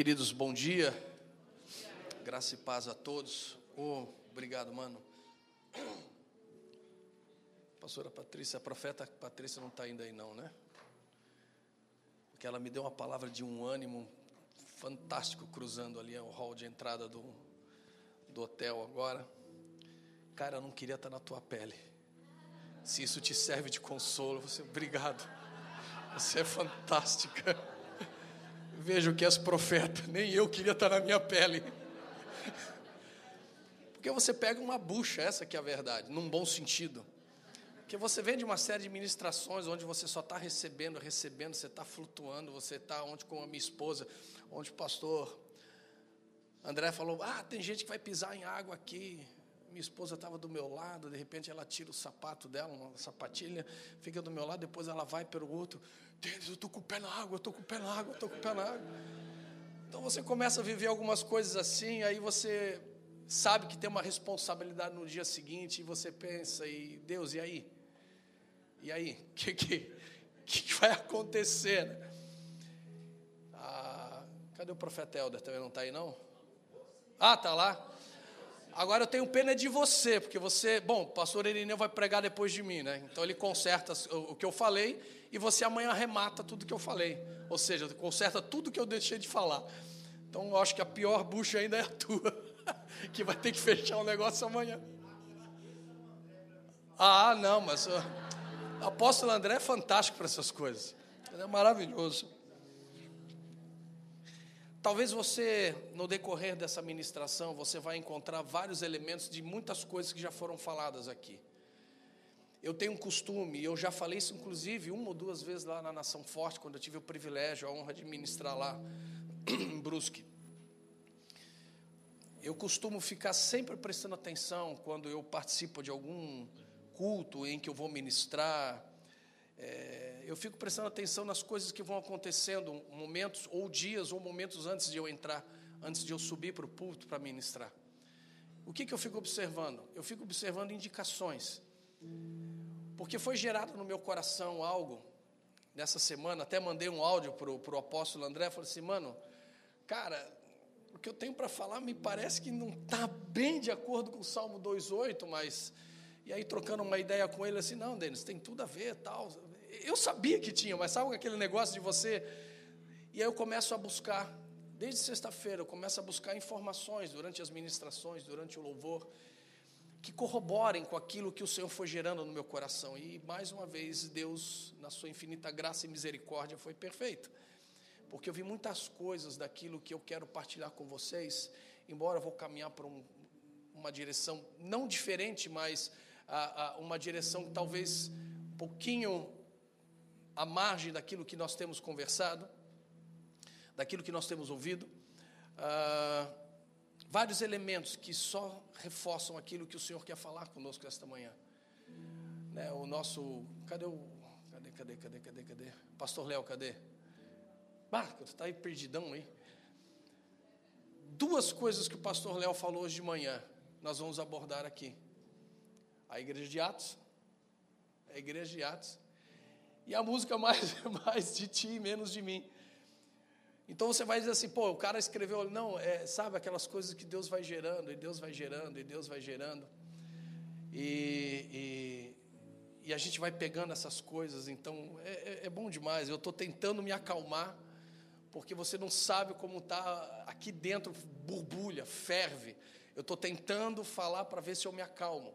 Queridos, bom dia. Graça e paz a todos. Oh, obrigado, mano. Pastora Patrícia, a profeta Patrícia não está ainda aí, não, né? Porque ela me deu uma palavra de um ânimo fantástico cruzando ali o hall de entrada do, do hotel agora. Cara, eu não queria estar na tua pele. Se isso te serve de consolo, você, obrigado. Você é fantástica. Veja o que és profeta. Nem eu queria estar na minha pele. Porque você pega uma bucha, essa que é a verdade, num bom sentido. Porque você vem de uma série de ministrações onde você só está recebendo, recebendo, você está flutuando, você está onde com a minha esposa, onde o pastor André falou: Ah, tem gente que vai pisar em água aqui. Minha esposa estava do meu lado, de repente ela tira o sapato dela, uma sapatilha, fica do meu lado, depois ela vai pelo outro. Deus, eu estou com o pé na água, eu estou com o pé na água, eu estou com o pé na água. Então você começa a viver algumas coisas assim, aí você sabe que tem uma responsabilidade no dia seguinte, e você pensa, e Deus, e aí? E aí? O que, que, que vai acontecer? Né? Ah, cadê o profeta Helder? Também não está aí, não? Ah, está lá? Agora eu tenho pena de você, porque você, bom, o pastor Irineu vai pregar depois de mim, né? Então ele conserta o que eu falei e você amanhã arremata tudo que eu falei. Ou seja, conserta tudo que eu deixei de falar. Então eu acho que a pior bucha ainda é a tua, que vai ter que fechar o negócio amanhã. Ah, não, mas o apóstolo André é fantástico para essas coisas. Ele é maravilhoso. Talvez você, no decorrer dessa ministração, você vai encontrar vários elementos de muitas coisas que já foram faladas aqui. Eu tenho um costume, eu já falei isso inclusive uma ou duas vezes lá na Nação Forte, quando eu tive o privilégio, a honra de ministrar lá em Brusque. Eu costumo ficar sempre prestando atenção quando eu participo de algum culto em que eu vou ministrar, é, eu fico prestando atenção nas coisas que vão acontecendo, momentos ou dias ou momentos antes de eu entrar, antes de eu subir para o púlpito para ministrar. O que, que eu fico observando? Eu fico observando indicações, porque foi gerado no meu coração algo nessa semana. Até mandei um áudio para o apóstolo André. Falei assim, mano, cara, o que eu tenho para falar me parece que não está bem de acordo com o Salmo 2,8, mas. E aí, trocando uma ideia com ele, assim, não, Denis, tem tudo a ver, tal. Eu sabia que tinha, mas sabe aquele negócio de você. E aí eu começo a buscar, desde sexta-feira, eu começo a buscar informações durante as ministrações, durante o louvor, que corroborem com aquilo que o Senhor foi gerando no meu coração. E mais uma vez, Deus, na sua infinita graça e misericórdia, foi perfeito. Porque eu vi muitas coisas daquilo que eu quero partilhar com vocês, embora eu vou caminhar para um, uma direção não diferente, mas a, a, uma direção talvez um pouquinho à margem daquilo que nós temos conversado, daquilo que nós temos ouvido, ah, vários elementos que só reforçam aquilo que o Senhor quer falar conosco esta manhã. Né, o nosso. Cadê o. Cadê, cadê, cadê, cadê, cadê? Pastor Léo, cadê? Marco, está aí perdidão aí. Duas coisas que o pastor Léo falou hoje de manhã, nós vamos abordar aqui. A igreja de Atos, a igreja de Atos e a música mais, mais de ti e menos de mim. Então você vai dizer assim, pô, o cara escreveu, não, é, sabe aquelas coisas que Deus vai gerando, e Deus vai gerando, e Deus vai gerando. E, e, e a gente vai pegando essas coisas, então é, é, é bom demais. Eu estou tentando me acalmar, porque você não sabe como está aqui dentro, borbulha, ferve. Eu estou tentando falar para ver se eu me acalmo.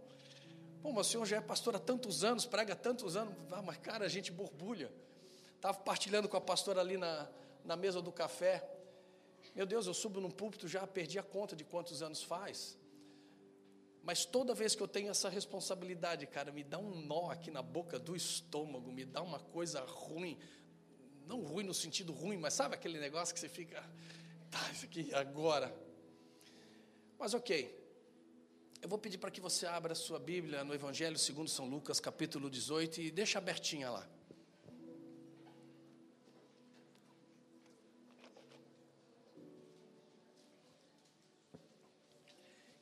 Pô, mas o senhor já é pastor há tantos anos, prega tantos anos. Ah, mas cara, a gente borbulha. Estava partilhando com a pastora ali na, na mesa do café. Meu Deus, eu subo num púlpito, já perdi a conta de quantos anos faz. Mas toda vez que eu tenho essa responsabilidade, cara, me dá um nó aqui na boca do estômago, me dá uma coisa ruim. Não ruim no sentido ruim, mas sabe aquele negócio que você fica, tá, isso aqui agora. Mas ok, eu vou pedir para que você abra a sua Bíblia no Evangelho segundo São Lucas, capítulo 18, e deixa abertinha lá.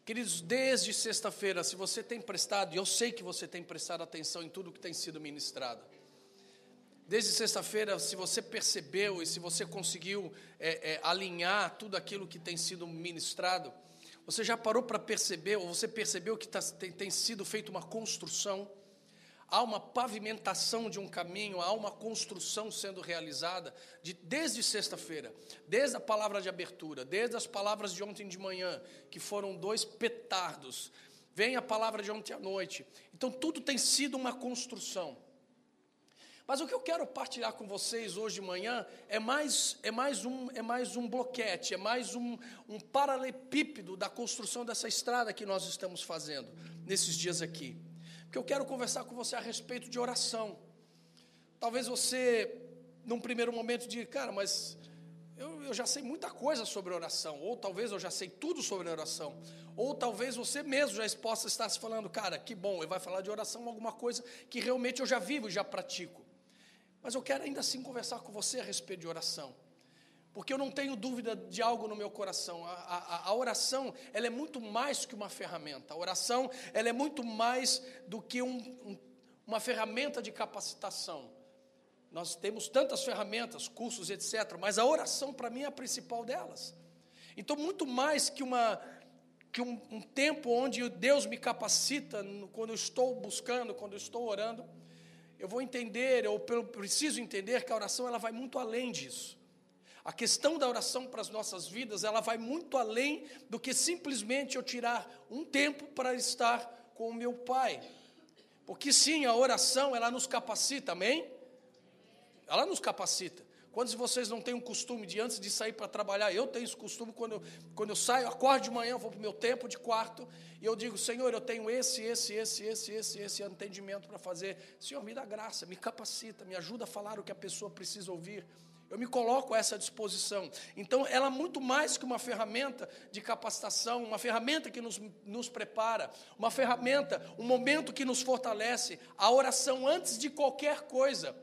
Queridos, desde sexta-feira, se você tem prestado, e eu sei que você tem prestado atenção em tudo que tem sido ministrado, Desde sexta-feira, se você percebeu e se você conseguiu é, é, alinhar tudo aquilo que tem sido ministrado, você já parou para perceber, ou você percebeu que tá, tem, tem sido feita uma construção? há uma pavimentação de um caminho, há uma construção sendo realizada de, desde sexta-feira, desde a palavra de abertura, desde as palavras de ontem de manhã, que foram dois petardos, vem a palavra de ontem à noite. Então tudo tem sido uma construção. Mas o que eu quero partilhar com vocês hoje de manhã é mais, é mais, um, é mais um bloquete, é mais um, um paralelepípedo da construção dessa estrada que nós estamos fazendo nesses dias aqui que eu quero conversar com você a respeito de oração. Talvez você, num primeiro momento, diga, cara, mas eu, eu, já sei muita coisa sobre oração, ou talvez eu já sei tudo sobre oração, ou talvez você mesmo já possa estar se falando, cara, que bom, ele vai falar de oração, alguma coisa que realmente eu já vivo e já pratico. Mas eu quero ainda assim conversar com você a respeito de oração porque eu não tenho dúvida de algo no meu coração. A, a, a, oração, ela é muito mais que uma ferramenta. A oração, ela é muito mais do que um, um, uma ferramenta de capacitação. Nós temos tantas ferramentas, cursos, etc., mas a oração, para mim, é a principal delas. Então, muito mais que, uma, que um, um tempo onde Deus me capacita, quando eu estou buscando, quando eu estou orando, eu vou entender, ou preciso entender que a oração ela vai muito além disso. A questão da oração para as nossas vidas, ela vai muito além do que simplesmente eu tirar um tempo para estar com o meu Pai. Porque sim, a oração, ela nos capacita, amém? Ela nos capacita. Quantos de vocês não têm o costume de, antes de sair para trabalhar, eu tenho esse costume, quando eu, quando eu saio, acordo de manhã, vou para o meu tempo de quarto, e eu digo, Senhor, eu tenho esse, esse, esse, esse, esse, esse entendimento para fazer. Senhor, me dá graça, me capacita, me ajuda a falar o que a pessoa precisa ouvir. Eu me coloco a essa disposição. Então, ela é muito mais que uma ferramenta de capacitação, uma ferramenta que nos, nos prepara, uma ferramenta, um momento que nos fortalece. A oração, antes de qualquer coisa,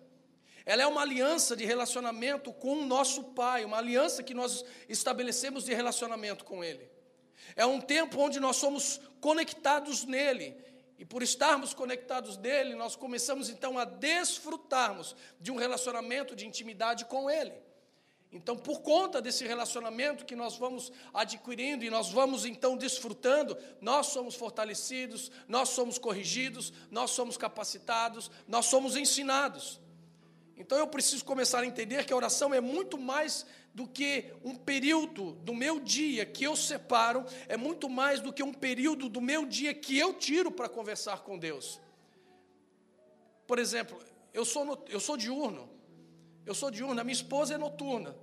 ela é uma aliança de relacionamento com o nosso Pai, uma aliança que nós estabelecemos de relacionamento com Ele. É um tempo onde nós somos conectados nele e por estarmos conectados dele, nós começamos então a desfrutarmos de um relacionamento de intimidade com ele. Então, por conta desse relacionamento que nós vamos adquirindo e nós vamos então desfrutando, nós somos fortalecidos, nós somos corrigidos, nós somos capacitados, nós somos ensinados. Então, eu preciso começar a entender que a oração é muito mais do que um período do meu dia que eu separo, é muito mais do que um período do meu dia que eu tiro para conversar com Deus. Por exemplo, eu sou, no, eu sou diurno, eu sou diurno, a minha esposa é noturna.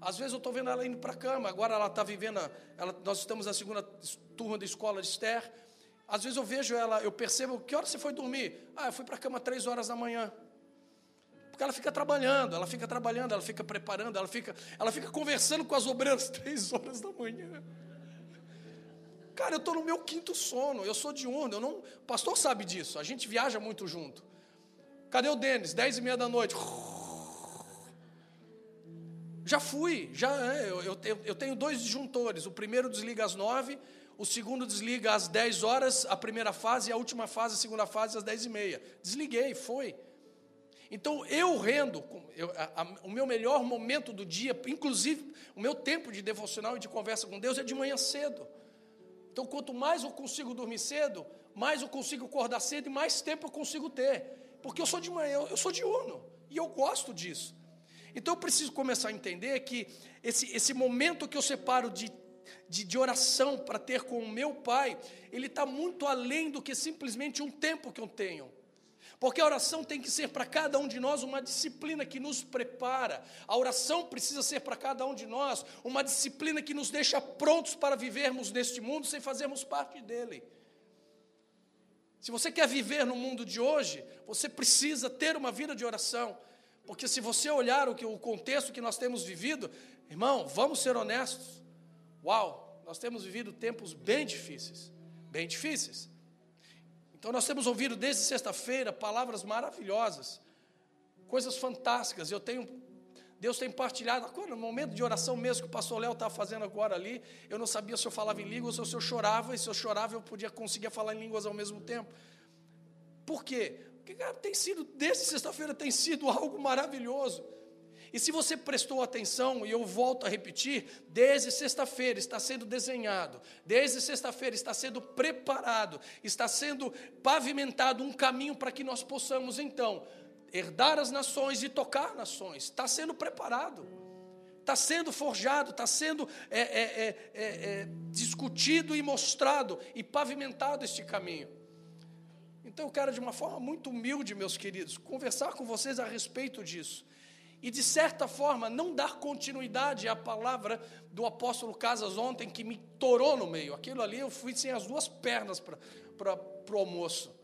Às vezes eu estou vendo ela indo para a cama, agora ela está vivendo, ela, nós estamos na segunda turma da escola de Esther. Às vezes eu vejo ela, eu percebo, que hora você foi dormir? Ah, eu fui para a cama três horas da manhã. Porque ela fica trabalhando, ela fica trabalhando, ela fica preparando, ela fica, ela fica conversando com as obreiras três horas da manhã. Cara, eu estou no meu quinto sono, eu sou diurno, eu não. O pastor sabe disso, a gente viaja muito junto. Cadê o Denis? Dez e meia da noite. Já fui, já é, eu, eu, eu tenho dois disjuntores. O primeiro desliga às nove, o segundo desliga às dez horas, a primeira fase, e a última fase, a segunda fase, às dez e meia. Desliguei, foi. Então eu rendo, eu, a, a, o meu melhor momento do dia, inclusive o meu tempo de devocional e de conversa com Deus é de manhã cedo. Então quanto mais eu consigo dormir cedo, mais eu consigo acordar cedo e mais tempo eu consigo ter. Porque eu sou de manhã, eu, eu sou diurno e eu gosto disso. Então eu preciso começar a entender que esse, esse momento que eu separo de, de, de oração para ter com o meu pai, ele está muito além do que simplesmente um tempo que eu tenho. Porque a oração tem que ser para cada um de nós uma disciplina que nos prepara. A oração precisa ser para cada um de nós uma disciplina que nos deixa prontos para vivermos neste mundo sem fazermos parte dele. Se você quer viver no mundo de hoje, você precisa ter uma vida de oração. Porque se você olhar o, que, o contexto que nós temos vivido, irmão, vamos ser honestos. Uau, nós temos vivido tempos bem difíceis, bem difíceis. Então nós temos ouvido desde sexta-feira palavras maravilhosas, coisas fantásticas. Eu tenho Deus tem partilhado, no momento de oração mesmo que o pastor Léo estava fazendo agora ali, eu não sabia se eu falava em línguas ou se eu chorava, e se eu chorava eu podia conseguir falar em línguas ao mesmo tempo. Por quê? Porque, cara, tem sido, desde sexta-feira tem sido algo maravilhoso. E se você prestou atenção, e eu volto a repetir, desde sexta-feira está sendo desenhado, desde sexta-feira está sendo preparado, está sendo pavimentado um caminho para que nós possamos, então, herdar as nações e tocar nações. Está sendo preparado, está sendo forjado, está sendo é, é, é, é, discutido e mostrado e pavimentado este caminho. Então eu quero, de uma forma muito humilde, meus queridos, conversar com vocês a respeito disso e, de certa forma, não dar continuidade à palavra do apóstolo Casas ontem, que me torou no meio. Aquilo ali eu fui sem as duas pernas para o almoço,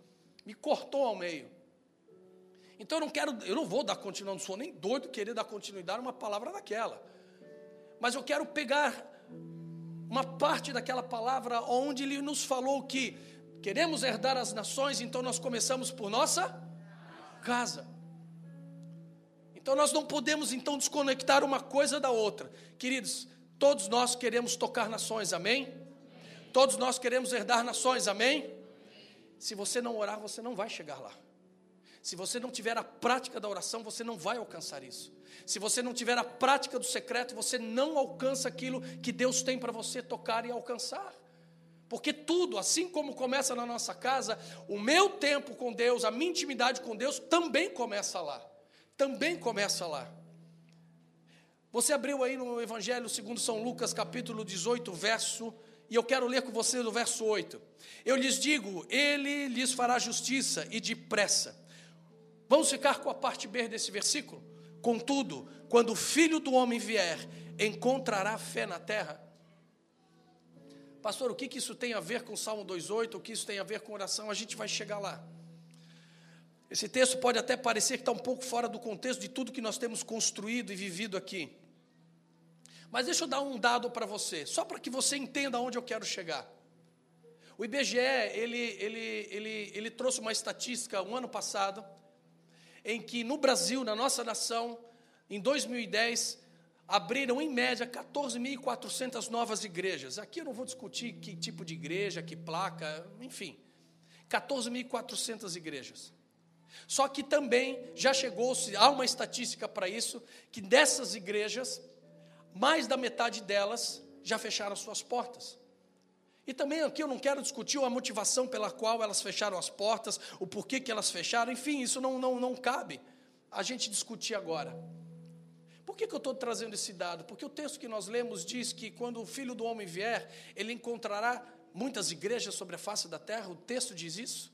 me cortou ao meio. Então eu não quero, eu não vou dar continuidade, não sou nem doido querer dar continuidade a uma palavra daquela. Mas eu quero pegar uma parte daquela palavra onde ele nos falou que queremos herdar as nações, então nós começamos por nossa casa. Então nós não podemos então desconectar uma coisa da outra. Queridos, todos nós queremos tocar nações, amém? Todos nós queremos herdar nações, amém? Se você não orar, você não vai chegar lá. Se você não tiver a prática da oração, você não vai alcançar isso. Se você não tiver a prática do secreto, você não alcança aquilo que Deus tem para você tocar e alcançar. Porque tudo, assim como começa na nossa casa, o meu tempo com Deus, a minha intimidade com Deus também começa lá também começa lá. Você abriu aí no Evangelho segundo São Lucas, capítulo 18, verso, e eu quero ler com você do verso 8. Eu lhes digo, ele lhes fará justiça e depressa. Vamos ficar com a parte B desse versículo? Contudo, quando o filho do homem vier, encontrará fé na terra? Pastor, o que, que isso tem a ver com Salmo 2,8? O que isso tem a ver com oração? A gente vai chegar lá. Esse texto pode até parecer que está um pouco fora do contexto de tudo que nós temos construído e vivido aqui. Mas deixa eu dar um dado para você, só para que você entenda aonde eu quero chegar. O IBGE, ele, ele, ele, ele trouxe uma estatística um ano passado, em que no Brasil, na nossa nação, em 2010, abriram em média 14.400 novas igrejas. Aqui eu não vou discutir que tipo de igreja, que placa, enfim. 14.400 igrejas. Só que também já chegou-se, há uma estatística para isso, que dessas igrejas, mais da metade delas já fecharam suas portas. E também aqui eu não quero discutir a motivação pela qual elas fecharam as portas, o porquê que elas fecharam, enfim, isso não, não, não cabe a gente discutir agora. Por que, que eu estou trazendo esse dado? Porque o texto que nós lemos diz que quando o filho do homem vier, ele encontrará muitas igrejas sobre a face da terra, o texto diz isso.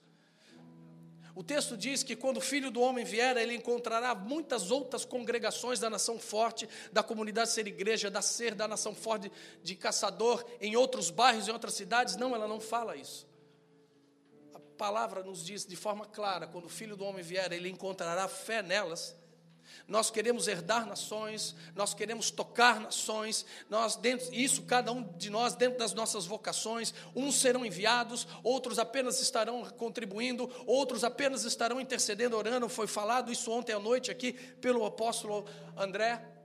O texto diz que quando o filho do homem vier, ele encontrará muitas outras congregações da nação forte, da comunidade ser igreja, da ser da nação forte de caçador, em outros bairros, em outras cidades. Não, ela não fala isso. A palavra nos diz de forma clara: quando o filho do homem vier, ele encontrará fé nelas nós queremos herdar nações, nós queremos tocar nações, nós dentro, isso cada um de nós dentro das nossas vocações, uns serão enviados, outros apenas estarão contribuindo, outros apenas estarão intercedendo, orando, foi falado isso ontem à noite aqui pelo apóstolo André.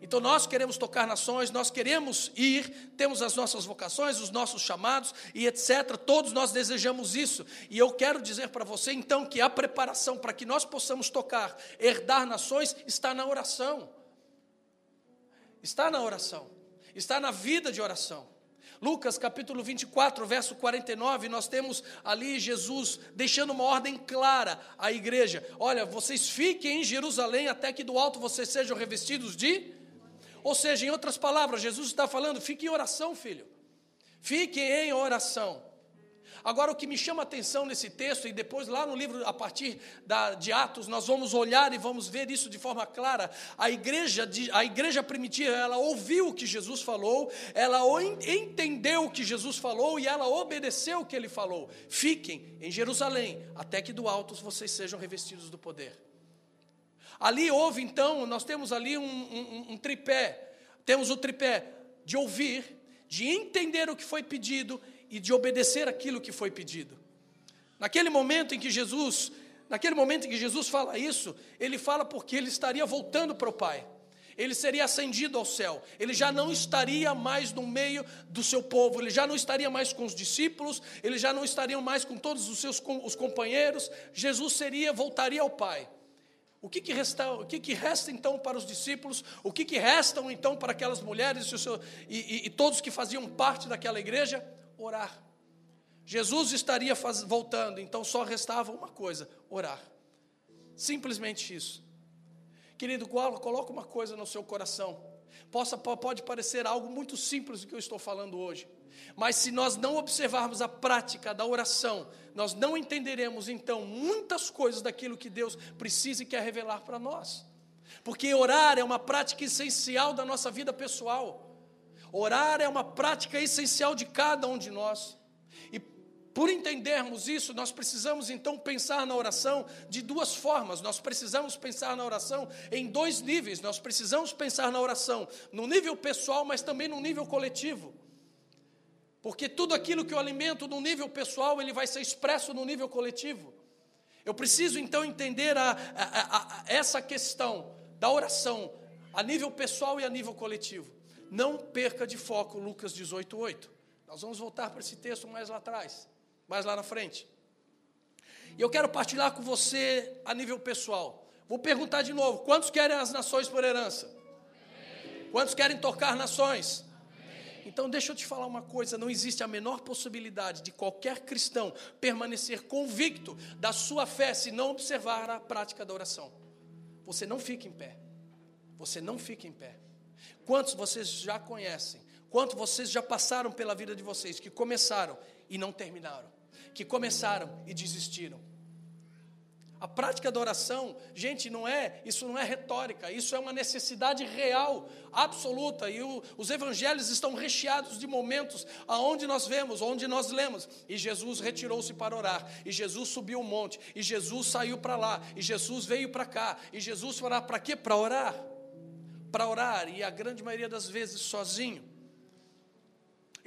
Então nós queremos tocar nações, nós queremos ir, temos as nossas vocações, os nossos chamados e etc. Todos nós desejamos isso. E eu quero dizer para você então que a preparação para que nós possamos tocar, herdar nações, está na oração. Está na oração. Está na vida de oração. Lucas capítulo 24, verso 49, nós temos ali Jesus deixando uma ordem clara à igreja: Olha, vocês fiquem em Jerusalém até que do alto vocês sejam revestidos de ou seja, em outras palavras, Jesus está falando: fique em oração, filho. Fique em oração. Agora, o que me chama a atenção nesse texto, e depois lá no livro, a partir da, de Atos, nós vamos olhar e vamos ver isso de forma clara. A igreja, a igreja primitiva, ela ouviu o que Jesus falou, ela entendeu o que Jesus falou e ela obedeceu o que ele falou. Fiquem em Jerusalém, até que do alto vocês sejam revestidos do poder. Ali houve então, nós temos ali um, um, um tripé. Temos o tripé de ouvir, de entender o que foi pedido e de obedecer aquilo que foi pedido. Naquele momento em que Jesus, naquele momento em que Jesus fala isso, ele fala porque ele estaria voltando para o Pai. ele seria ascendido ao céu, ele já não estaria mais no meio do seu povo, ele já não estaria mais com os discípulos, ele já não estaria mais com todos os seus os companheiros, Jesus seria, voltaria ao Pai. O que, que, resta, o que, que resta então para os discípulos? O que, que restam então para aquelas mulheres e, e, e todos que faziam parte daquela igreja? Orar. Jesus estaria faz, voltando, então só restava uma coisa: orar. Simplesmente isso. Querido, coloca uma coisa no seu coração. Possa, pode parecer algo muito simples o que eu estou falando hoje, mas se nós não observarmos a prática da oração, nós não entenderemos então muitas coisas daquilo que Deus precisa e quer revelar para nós. Porque orar é uma prática essencial da nossa vida pessoal. Orar é uma prática essencial de cada um de nós. Por entendermos isso, nós precisamos então pensar na oração de duas formas. Nós precisamos pensar na oração em dois níveis. Nós precisamos pensar na oração no nível pessoal, mas também no nível coletivo. Porque tudo aquilo que eu alimento no nível pessoal, ele vai ser expresso no nível coletivo. Eu preciso então entender a, a, a, essa questão da oração a nível pessoal e a nível coletivo. Não perca de foco Lucas 18:8. Nós vamos voltar para esse texto mais lá atrás mais lá na frente. E eu quero partilhar com você a nível pessoal. Vou perguntar de novo: quantos querem as nações por herança? Quantos querem tocar nações? Então, deixa eu te falar uma coisa: não existe a menor possibilidade de qualquer cristão permanecer convicto da sua fé se não observar a prática da oração. Você não fica em pé. Você não fica em pé. Quantos vocês já conhecem? Quantos vocês já passaram pela vida de vocês que começaram e não terminaram? que começaram e desistiram. A prática da oração, gente, não é, isso não é retórica, isso é uma necessidade real, absoluta, e o, os evangelhos estão recheados de momentos aonde nós vemos, onde nós lemos, e Jesus retirou-se para orar, e Jesus subiu o um monte, e Jesus saiu para lá, e Jesus veio para cá, e Jesus foi para quê? Para orar. Para orar, e a grande maioria das vezes sozinho.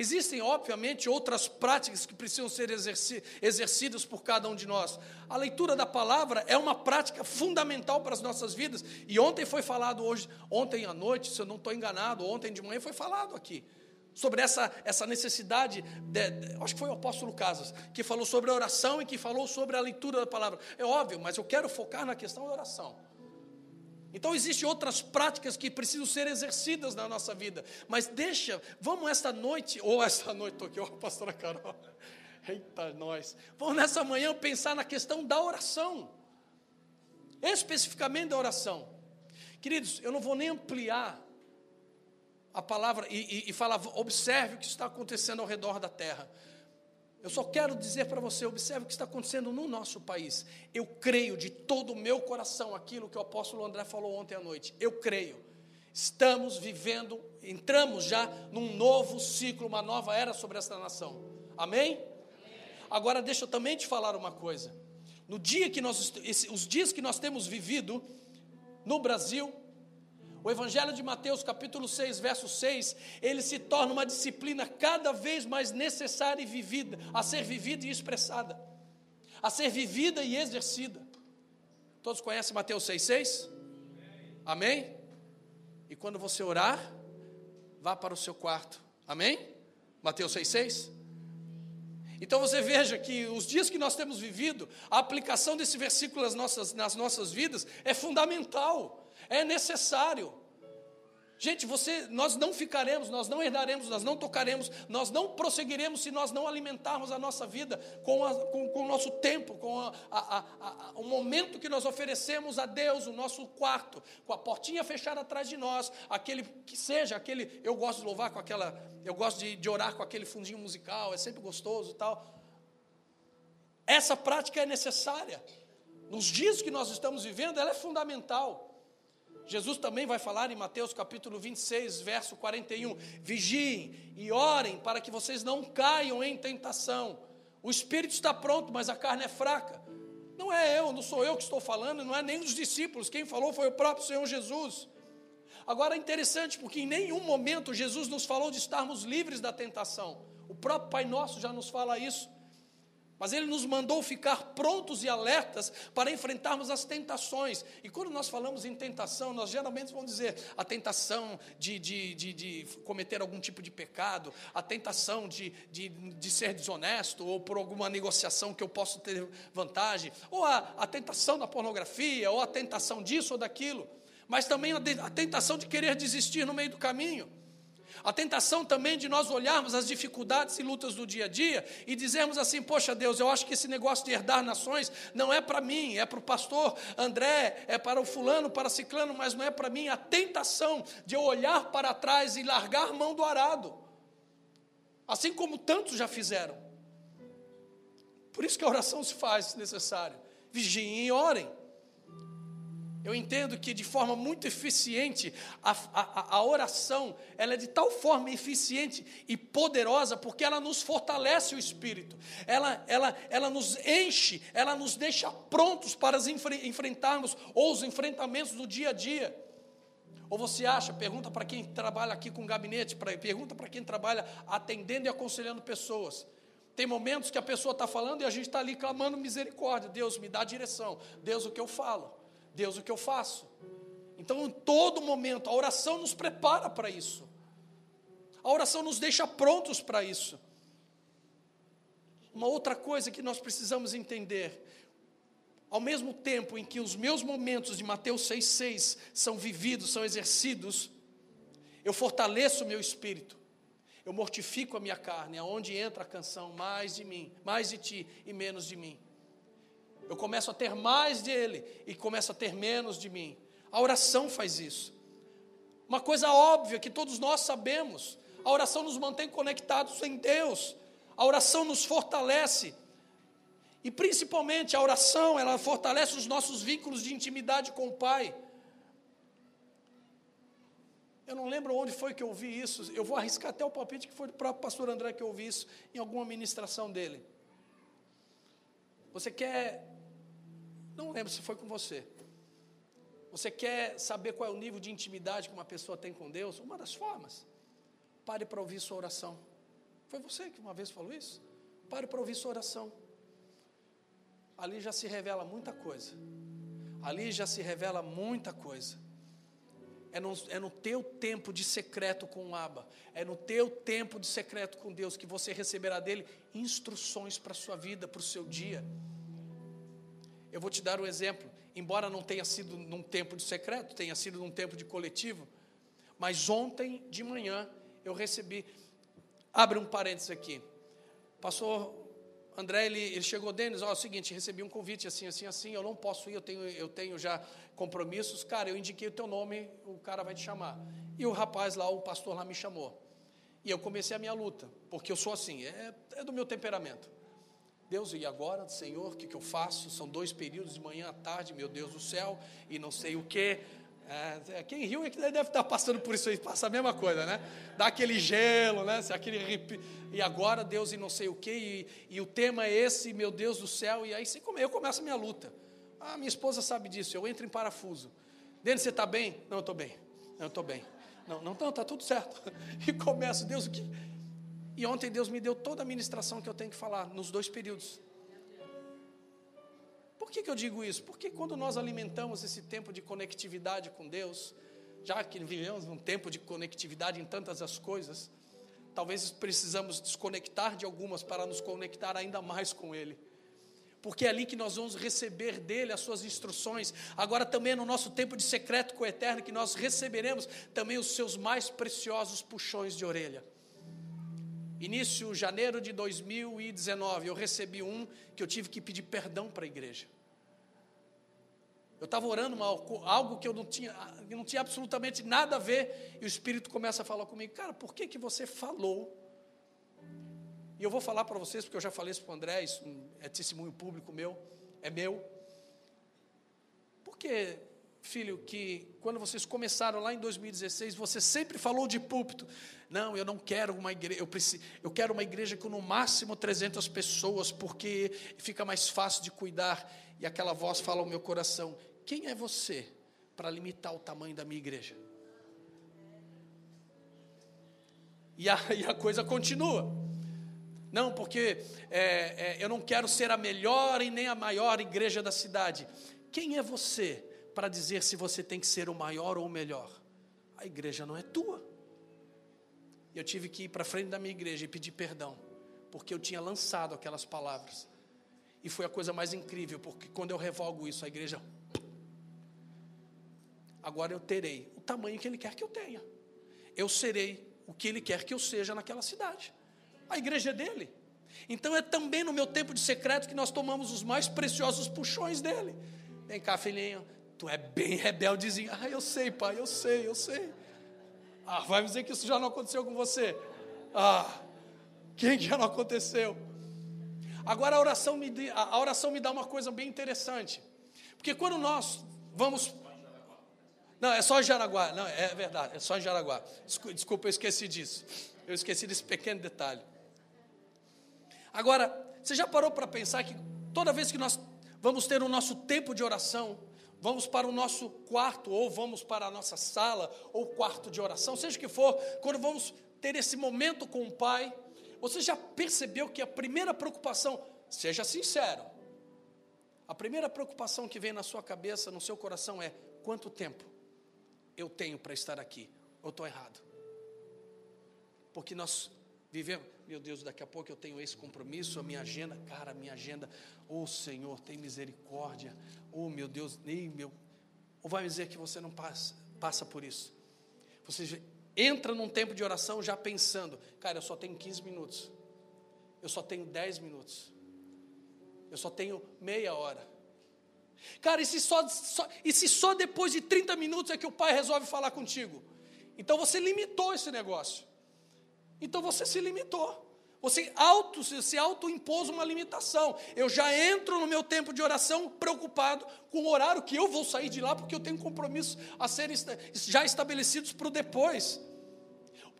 Existem, obviamente, outras práticas que precisam ser exerci exercidas por cada um de nós. A leitura da palavra é uma prática fundamental para as nossas vidas. E ontem foi falado hoje, ontem à noite, se eu não estou enganado, ontem de manhã foi falado aqui sobre essa, essa necessidade, de, de, acho que foi o apóstolo Casas, que falou sobre a oração e que falou sobre a leitura da palavra. É óbvio, mas eu quero focar na questão da oração. Então existem outras práticas que precisam ser exercidas na nossa vida. Mas deixa, vamos esta noite, ou esta noite, estou aqui, ó, pastora Carol. Eita, nós. Vamos nessa manhã pensar na questão da oração. Especificamente da oração. Queridos, eu não vou nem ampliar a palavra e, e, e falar, observe o que está acontecendo ao redor da terra. Eu só quero dizer para você, observe o que está acontecendo no nosso país. Eu creio de todo o meu coração aquilo que o apóstolo André falou ontem à noite. Eu creio. Estamos vivendo, entramos já num novo ciclo, uma nova era sobre esta nação. Amém? Agora deixa eu também te falar uma coisa. No dia que nós, os dias que nós temos vivido no Brasil, o Evangelho de Mateus, capítulo 6, verso 6, ele se torna uma disciplina cada vez mais necessária e vivida, a ser vivida e expressada, a ser vivida e exercida. Todos conhecem Mateus 6, 6? Amém? E quando você orar, vá para o seu quarto. Amém? Mateus 6, 6? Então você veja que os dias que nós temos vivido, a aplicação desse versículo nas nossas, nas nossas vidas é fundamental é necessário. Gente, você, nós não ficaremos, nós não herdaremos, nós não tocaremos, nós não prosseguiremos se nós não alimentarmos a nossa vida com, a, com, com o nosso tempo, com a, a, o momento que nós oferecemos a Deus, o nosso quarto, com a portinha fechada atrás de nós, aquele que seja, aquele, eu gosto de louvar com aquela, eu gosto de, de orar com aquele fundinho musical, é sempre gostoso e tal. Essa prática é necessária. Nos dias que nós estamos vivendo, ela é fundamental. Jesus também vai falar em Mateus capítulo 26, verso 41: Vigiem e orem para que vocês não caiam em tentação. O espírito está pronto, mas a carne é fraca. Não é eu, não sou eu que estou falando, não é nem os discípulos, quem falou foi o próprio Senhor Jesus. Agora é interessante porque em nenhum momento Jesus nos falou de estarmos livres da tentação. O próprio Pai Nosso já nos fala isso. Mas ele nos mandou ficar prontos e alertas para enfrentarmos as tentações. E quando nós falamos em tentação, nós geralmente vamos dizer a tentação de, de, de, de cometer algum tipo de pecado, a tentação de, de, de, ser desonesto, ou por alguma negociação que eu posso ter vantagem, ou a, a tentação da pornografia, ou a tentação disso ou daquilo. Mas também a, a tentação de querer desistir no meio do caminho. A tentação também de nós olharmos as dificuldades e lutas do dia a dia e dizermos assim: Poxa Deus, eu acho que esse negócio de herdar nações não é para mim, é para o pastor André, é para o fulano, para o ciclano, mas não é para mim. A tentação de eu olhar para trás e largar mão do arado, assim como tantos já fizeram. Por isso que a oração se faz se necessário. Vigiem e orem. Eu entendo que de forma muito eficiente a, a, a, oração ela é de tal forma eficiente e poderosa porque ela nos fortalece o espírito, ela, ela, ela nos enche, ela nos deixa prontos para enfre, enfrentarmos ou os enfrentamentos do dia a dia. Ou você acha, pergunta para quem trabalha aqui com gabinete, pra, pergunta para quem trabalha atendendo e aconselhando pessoas. Tem momentos que a pessoa está falando e a gente está ali clamando misericórdia. Deus me dá direção. Deus, o que eu falo? Deus, o que eu faço? Então, em todo momento, a oração nos prepara para isso. A oração nos deixa prontos para isso. Uma outra coisa que nós precisamos entender, ao mesmo tempo em que os meus momentos de Mateus 6,6 são vividos, são exercidos, eu fortaleço o meu espírito, eu mortifico a minha carne, aonde entra a canção, mais de mim, mais de ti e menos de mim. Eu começo a ter mais dele e começo a ter menos de mim. A oração faz isso. Uma coisa óbvia que todos nós sabemos: a oração nos mantém conectados em Deus, a oração nos fortalece. E principalmente a oração, ela fortalece os nossos vínculos de intimidade com o Pai. Eu não lembro onde foi que eu ouvi isso. Eu vou arriscar até o palpite que foi do próprio pastor André que eu ouvi isso em alguma ministração dele. Você quer não lembro se foi com você. Você quer saber qual é o nível de intimidade que uma pessoa tem com Deus? Uma das formas. Pare para ouvir sua oração. Foi você que uma vez falou isso? Pare para ouvir sua oração. Ali já se revela muita coisa. Ali já se revela muita coisa. É no, é no teu tempo de secreto com o Abba, é no teu tempo de secreto com Deus que você receberá dele instruções para a sua vida, para o seu dia. Eu vou te dar um exemplo, embora não tenha sido num tempo de secreto, tenha sido num tempo de coletivo, mas ontem de manhã eu recebi. Abre um parênteses aqui. Pastor André, ele, ele chegou, Denis, ó, é o seguinte, recebi um convite assim, assim, assim, eu não posso ir, eu tenho, eu tenho já compromissos. Cara, eu indiquei o teu nome, o cara vai te chamar. E o rapaz lá, o pastor lá me chamou. E eu comecei a minha luta, porque eu sou assim, é, é do meu temperamento. Deus, e agora, Senhor, o que, que eu faço? São dois períodos, de manhã à tarde, meu Deus do céu, e não sei o que. É, quem riu é que deve estar passando por isso aí, passa a mesma coisa, né? Dá aquele gelo, né? Aquele e agora, Deus, e não sei o que, e, e, o tema é esse, meu Deus do céu, e aí eu começo a minha luta. Ah, minha esposa sabe disso, eu entro em parafuso. Denis, você está bem? Não, eu estou bem. Não, eu estou bem. Não, não, está tudo certo. E começo, Deus, o que, e ontem Deus me deu toda a ministração que eu tenho que falar nos dois períodos. Por que, que eu digo isso? Porque quando nós alimentamos esse tempo de conectividade com Deus, já que vivemos um tempo de conectividade em tantas as coisas, talvez precisamos desconectar de algumas para nos conectar ainda mais com Ele. Porque é ali que nós vamos receber dele as suas instruções. Agora também é no nosso tempo de secreto com o Eterno que nós receberemos também os seus mais preciosos puxões de orelha. Início janeiro de 2019, eu recebi um que eu tive que pedir perdão para a igreja. Eu estava orando algo que eu não tinha, não tinha absolutamente nada a ver, e o Espírito começa a falar comigo, cara, por que, que você falou? E eu vou falar para vocês, porque eu já falei isso para o André, isso é testemunho público meu, é meu. Porque filho, que quando vocês começaram lá em 2016, você sempre falou de púlpito. Não, eu não quero uma igreja, eu, preciso, eu quero uma igreja com no máximo 300 pessoas, porque fica mais fácil de cuidar. E aquela voz fala ao meu coração: quem é você para limitar o tamanho da minha igreja? E a, e a coisa continua. Não, porque é, é, eu não quero ser a melhor e nem a maior igreja da cidade. Quem é você para dizer se você tem que ser o maior ou o melhor? A igreja não é tua. Eu tive que ir para frente da minha igreja e pedir perdão, porque eu tinha lançado aquelas palavras. E foi a coisa mais incrível, porque quando eu revogo isso, a igreja. Agora eu terei o tamanho que Ele quer que eu tenha. Eu serei o que Ele quer que eu seja naquela cidade. A igreja é dele. Então é também no meu tempo de secreto que nós tomamos os mais preciosos puxões dele. Vem cá, filhinho, tu é bem rebeldezinho. Ah, eu sei, pai, eu sei, eu sei. Ah, vai me dizer que isso já não aconteceu com você. Ah, quem já não aconteceu? Agora a oração me, a oração me dá uma coisa bem interessante. Porque quando nós vamos. Não, é só em Jaraguá. Não, é verdade, é só em Jaraguá. Desculpa, eu esqueci disso. Eu esqueci desse pequeno detalhe. Agora, você já parou para pensar que toda vez que nós vamos ter o nosso tempo de oração, vamos para o nosso quarto, ou vamos para a nossa sala, ou quarto de oração, seja o que for, quando vamos ter esse momento com o Pai, você já percebeu que a primeira preocupação, seja sincero, a primeira preocupação que vem na sua cabeça, no seu coração é: quanto tempo eu tenho para estar aqui? Eu estou errado? Porque nós vivemos, meu Deus, daqui a pouco eu tenho esse compromisso, a minha agenda, cara, a minha agenda, oh Senhor, tem misericórdia, oh meu Deus, nem meu. Ou vai me dizer que você não passa, passa por isso? Você entra num tempo de oração já pensando, cara, eu só tenho 15 minutos, eu só tenho 10 minutos, eu só tenho meia hora. Cara, e se só, só, e se só depois de 30 minutos é que o pai resolve falar contigo? Então você limitou esse negócio. Então você se limitou. Você auto, se autoimpôs uma limitação. Eu já entro no meu tempo de oração preocupado com o horário que eu vou sair de lá, porque eu tenho compromissos a serem já estabelecidos para o depois.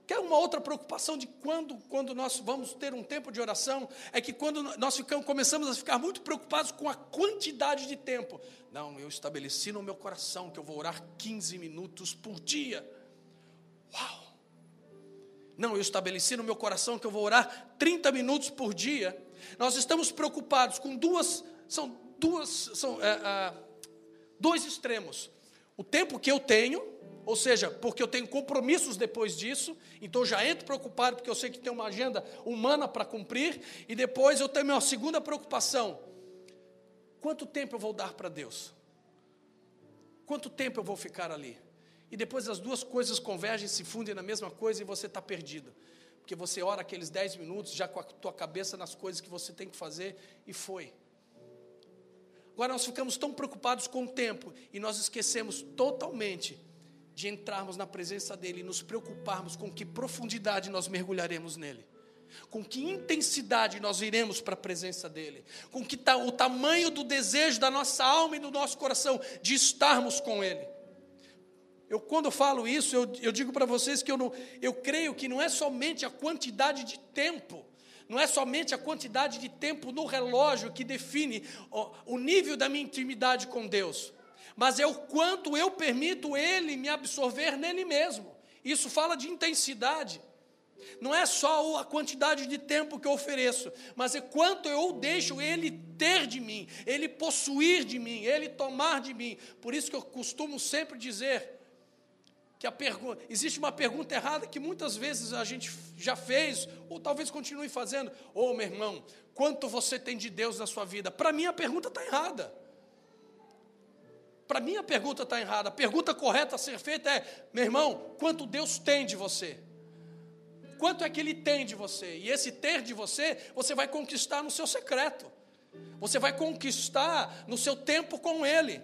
Quer uma outra preocupação de quando, quando nós vamos ter um tempo de oração? É que quando nós ficamos, começamos a ficar muito preocupados com a quantidade de tempo. Não, eu estabeleci no meu coração que eu vou orar 15 minutos por dia. Uau! Não, eu estabeleci no meu coração que eu vou orar 30 minutos por dia. Nós estamos preocupados com duas, são duas, são é, é, dois extremos. O tempo que eu tenho, ou seja, porque eu tenho compromissos depois disso, então já entro preocupado porque eu sei que tem uma agenda humana para cumprir, e depois eu tenho minha segunda preocupação: quanto tempo eu vou dar para Deus? Quanto tempo eu vou ficar ali? E depois as duas coisas convergem, se fundem na mesma coisa e você está perdido. Porque você ora aqueles dez minutos já com a tua cabeça nas coisas que você tem que fazer e foi. Agora nós ficamos tão preocupados com o tempo e nós esquecemos totalmente de entrarmos na presença dele e nos preocuparmos com que profundidade nós mergulharemos nele. Com que intensidade nós iremos para a presença dele, com que ta, o tamanho do desejo da nossa alma e do nosso coração de estarmos com ele. Eu, quando falo isso, eu, eu digo para vocês que eu, não, eu creio que não é somente a quantidade de tempo, não é somente a quantidade de tempo no relógio que define o, o nível da minha intimidade com Deus, mas é o quanto eu permito Ele me absorver nele mesmo. Isso fala de intensidade. Não é só a quantidade de tempo que eu ofereço, mas é quanto eu deixo Ele ter de mim, Ele possuir de mim, Ele tomar de mim. Por isso que eu costumo sempre dizer que a pergunta, existe uma pergunta errada que muitas vezes a gente já fez, ou talvez continue fazendo. Ô oh, meu irmão, quanto você tem de Deus na sua vida? Para mim a pergunta está errada. Para mim a pergunta está errada. A pergunta correta a ser feita é: meu irmão, quanto Deus tem de você? Quanto é que Ele tem de você? E esse ter de você, você vai conquistar no seu secreto. Você vai conquistar no seu tempo com Ele.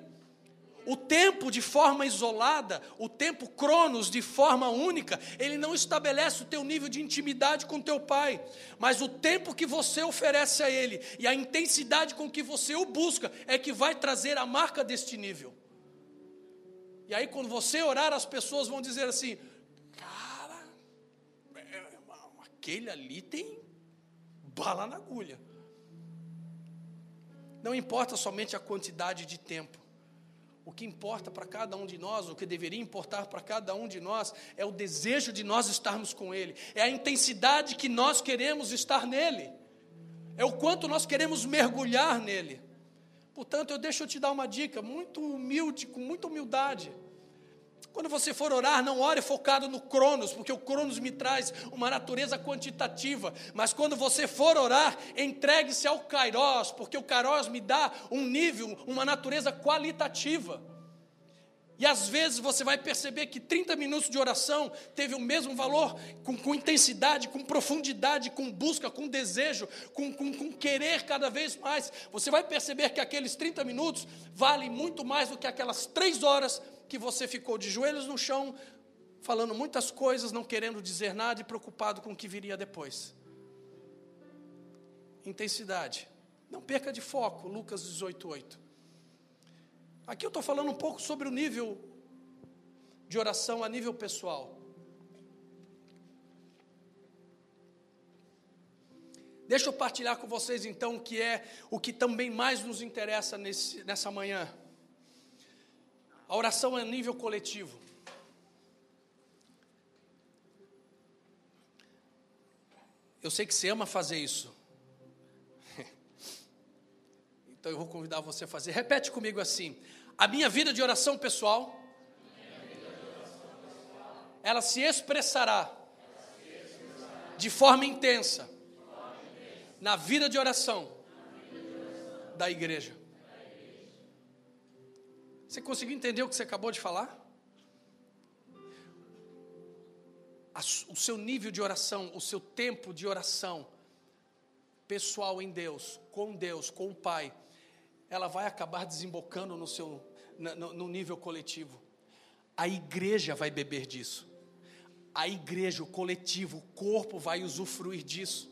O tempo de forma isolada, o tempo cronos de forma única, ele não estabelece o teu nível de intimidade com teu pai, mas o tempo que você oferece a ele e a intensidade com que você o busca é que vai trazer a marca deste nível. E aí quando você orar, as pessoas vão dizer assim: "Cara, aquele ali tem bala na agulha". Não importa somente a quantidade de tempo, O que importa para cada um de nós, o que deveria importar para cada um de nós, é o desejo de nós estarmos com Ele, é a intensidade que nós queremos estar nele, é o quanto nós queremos mergulhar nele. Portanto, eu deixo eu te dar uma dica muito humilde, com muita humildade. Quando você for orar, não ore focado no Cronos, porque o Cronos me traz uma natureza quantitativa. Mas quando você for orar, entregue-se ao Kairos, porque o Kairos me dá um nível, uma natureza qualitativa. E às vezes você vai perceber que 30 minutos de oração teve o mesmo valor, com, com intensidade, com profundidade, com busca, com desejo, com, com, com, querer cada vez mais. Você vai perceber que aqueles 30 minutos valem muito mais do que aquelas três horas que você ficou de joelhos no chão, falando muitas coisas, não querendo dizer nada e preocupado com o que viria depois. Intensidade. Não perca de foco, Lucas 18, 8. Aqui eu estou falando um pouco sobre o nível de oração a nível pessoal. Deixa eu partilhar com vocês então o que é o que também mais nos interessa nesse, nessa manhã. A oração é a nível coletivo. Eu sei que você ama fazer isso. Então eu vou convidar você a fazer. Repete comigo assim: a minha vida de oração pessoal, ela se expressará de forma intensa na vida de oração da igreja. Você conseguiu entender o que você acabou de falar? O seu nível de oração, o seu tempo de oração pessoal em Deus, com Deus, com o Pai, ela vai acabar desembocando no seu no, no nível coletivo. A igreja vai beber disso. A igreja, o coletivo, o corpo vai usufruir disso.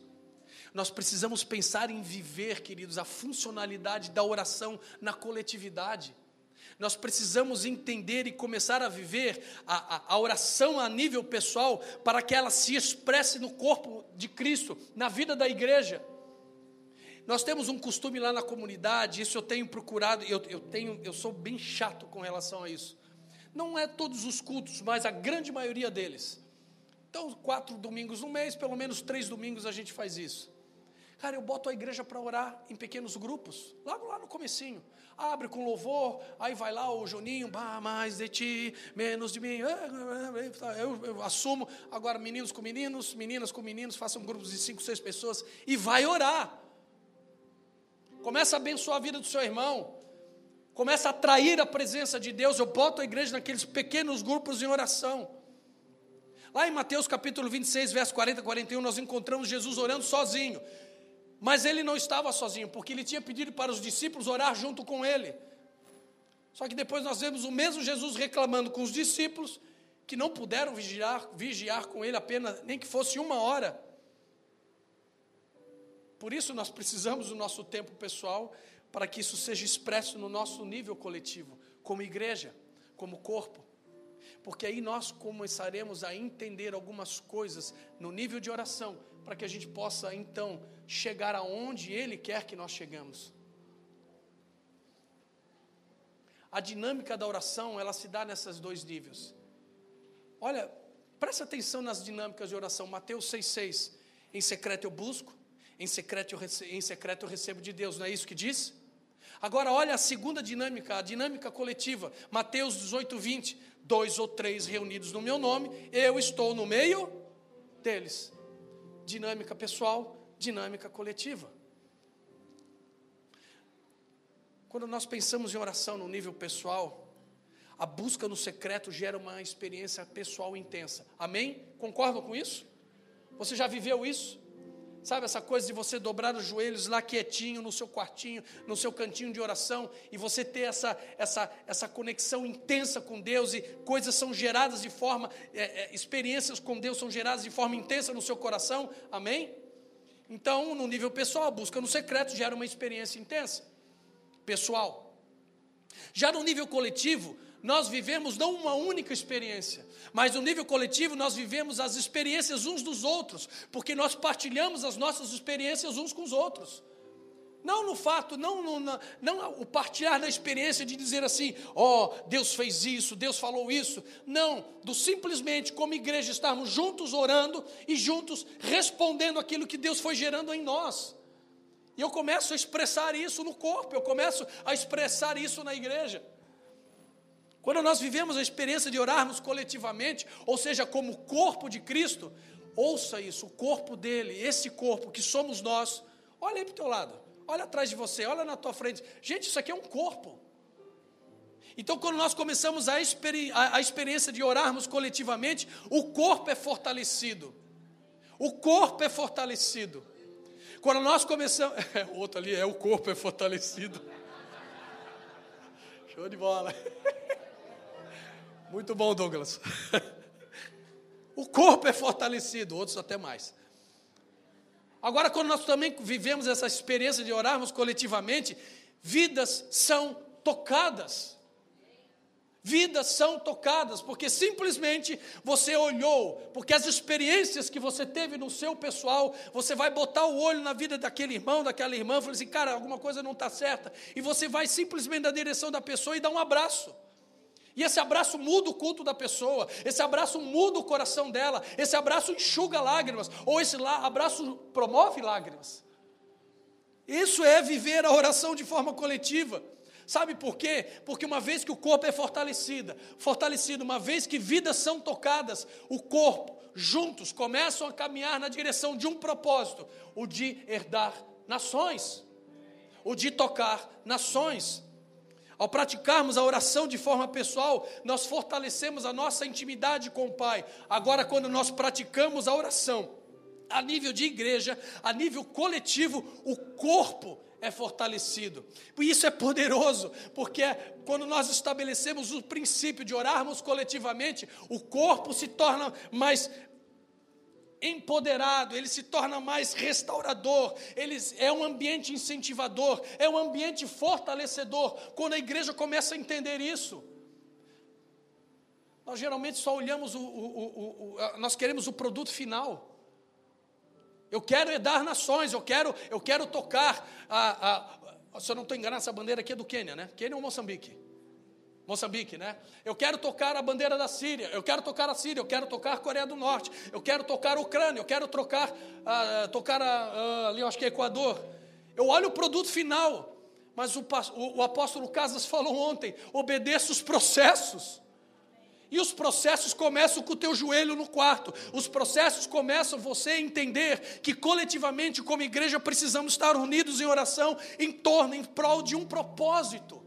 Nós precisamos pensar em viver, queridos, a funcionalidade da oração na coletividade. Nós precisamos entender e começar a viver a, a, a, oração a nível pessoal para que ela se expresse no corpo de Cristo, na vida da igreja. Nós temos um costume lá na comunidade, isso eu tenho procurado, eu, eu, tenho, eu sou bem chato com relação a isso. Não é todos os cultos, mas a grande maioria deles. Então, quatro domingos no mês, pelo menos três domingos a gente faz isso. Cara, eu boto a igreja para orar em pequenos grupos, logo lá no comecinho. Abre com louvor, aí vai lá o Juninho, bah, mais de ti, menos de mim, eu, eu, assumo, agora meninos com meninos, meninas com meninos, façam grupos de cinco, seis pessoas, e vai orar, começa a abençoar a vida do seu irmão, começa a atrair a presença de Deus, eu boto a igreja naqueles pequenos grupos em oração, lá em Mateus capítulo 26, verso 40 e 41, nós encontramos Jesus orando sozinho, mas ele não estava sozinho, porque ele tinha pedido para os discípulos orar junto com ele. Só que depois nós vemos o mesmo Jesus reclamando com os discípulos que não puderam vigiar, vigiar com ele apenas, nem que fosse uma hora. Por isso nós precisamos do nosso tempo pessoal para que isso seja expresso no nosso nível coletivo, como igreja, como corpo. Porque aí nós começaremos a entender algumas coisas no nível de oração, para que a gente possa então chegar aonde Ele quer que nós chegamos. A dinâmica da oração, ela se dá nesses dois níveis. Olha, presta atenção nas dinâmicas de oração. Mateus 6,6. Em secreto eu busco, em secreto eu, recebo, em secreto eu recebo de Deus. Não é isso que diz? Agora, olha a segunda dinâmica, a dinâmica coletiva. Mateus 18, 20. Dois ou três reunidos no meu nome, eu estou no meio deles. Dinâmica pessoal, dinâmica coletiva. Quando nós pensamos em oração no nível pessoal, a busca no secreto gera uma experiência pessoal intensa. Amém? Concordam com isso? Você já viveu isso? Sabe essa coisa de você dobrar os joelhos lá quietinho no seu quartinho, no seu cantinho de oração e você ter essa, essa, essa conexão intensa com Deus e coisas são geradas de forma, é, é, experiências com Deus são geradas de forma intensa no seu coração, amém? Então, no nível pessoal, a busca no secreto gera uma experiência intensa, pessoal. Já no nível coletivo, nós vivemos não uma única experiência, mas no nível coletivo nós vivemos as experiências uns dos outros, porque nós partilhamos as nossas experiências uns com os outros. Não no fato, não, no, não, não o partilhar da experiência de dizer assim, ó, oh, Deus fez isso, Deus falou isso. Não, do simplesmente como igreja estarmos juntos orando e juntos respondendo aquilo que Deus foi gerando em nós. E eu começo a expressar isso no corpo, eu começo a expressar isso na igreja. Quando nós vivemos a experiência de orarmos coletivamente, ou seja, como corpo de Cristo, ouça isso, o corpo dele, esse corpo que somos nós, olha aí para o teu lado. Olha atrás de você, olha na tua frente. Gente, isso aqui é um corpo. Então, quando nós começamos a, experi a, a experiência de orarmos coletivamente, o corpo é fortalecido. O corpo é fortalecido. Quando nós começamos. É, outro ali é o corpo é fortalecido. Show de bola. Muito bom, Douglas. O corpo é fortalecido, outros até mais. Agora, quando nós também vivemos essa experiência de orarmos coletivamente, vidas são tocadas. Vidas são tocadas, porque simplesmente você olhou, porque as experiências que você teve no seu pessoal, você vai botar o olho na vida daquele irmão, daquela irmã, e falar assim, cara, alguma coisa não está certa, e você vai simplesmente na direção da pessoa e dá um abraço. E esse abraço muda o culto da pessoa, esse abraço muda o coração dela, esse abraço enxuga lágrimas, ou esse abraço promove lágrimas. Isso é viver a oração de forma coletiva. Sabe por quê? Porque uma vez que o corpo é fortalecido, fortalecido, uma vez que vidas são tocadas, o corpo, juntos, começam a caminhar na direção de um propósito: o de herdar nações, o de tocar nações. Ao praticarmos a oração de forma pessoal, nós fortalecemos a nossa intimidade com o Pai. Agora, quando nós praticamos a oração a nível de igreja, a nível coletivo, o corpo é fortalecido. E isso é poderoso, porque quando nós estabelecemos o princípio de orarmos coletivamente, o corpo se torna mais empoderado, ele se torna mais restaurador, ele é um ambiente incentivador, é um ambiente fortalecedor. Quando a igreja começa a entender isso, nós geralmente só olhamos o, o, o, o nós queremos o produto final. Eu quero é dar nações, eu quero, eu quero tocar a, a, se eu não estou enganado, essa bandeira aqui é do Quênia, né? Quênia ou Moçambique? Moçambique, né? Eu quero tocar a bandeira da Síria, eu quero tocar a Síria, eu quero tocar a Coreia do Norte, eu quero tocar a Ucrânia, eu quero trocar, uh, tocar a, uh, ali, acho que é Equador. Eu olho o produto final, mas o, o, o apóstolo Casas falou ontem: obedeça os processos. E os processos começam com o teu joelho no quarto. Os processos começam você a entender que coletivamente, como igreja, precisamos estar unidos em oração em torno, em prol de um propósito.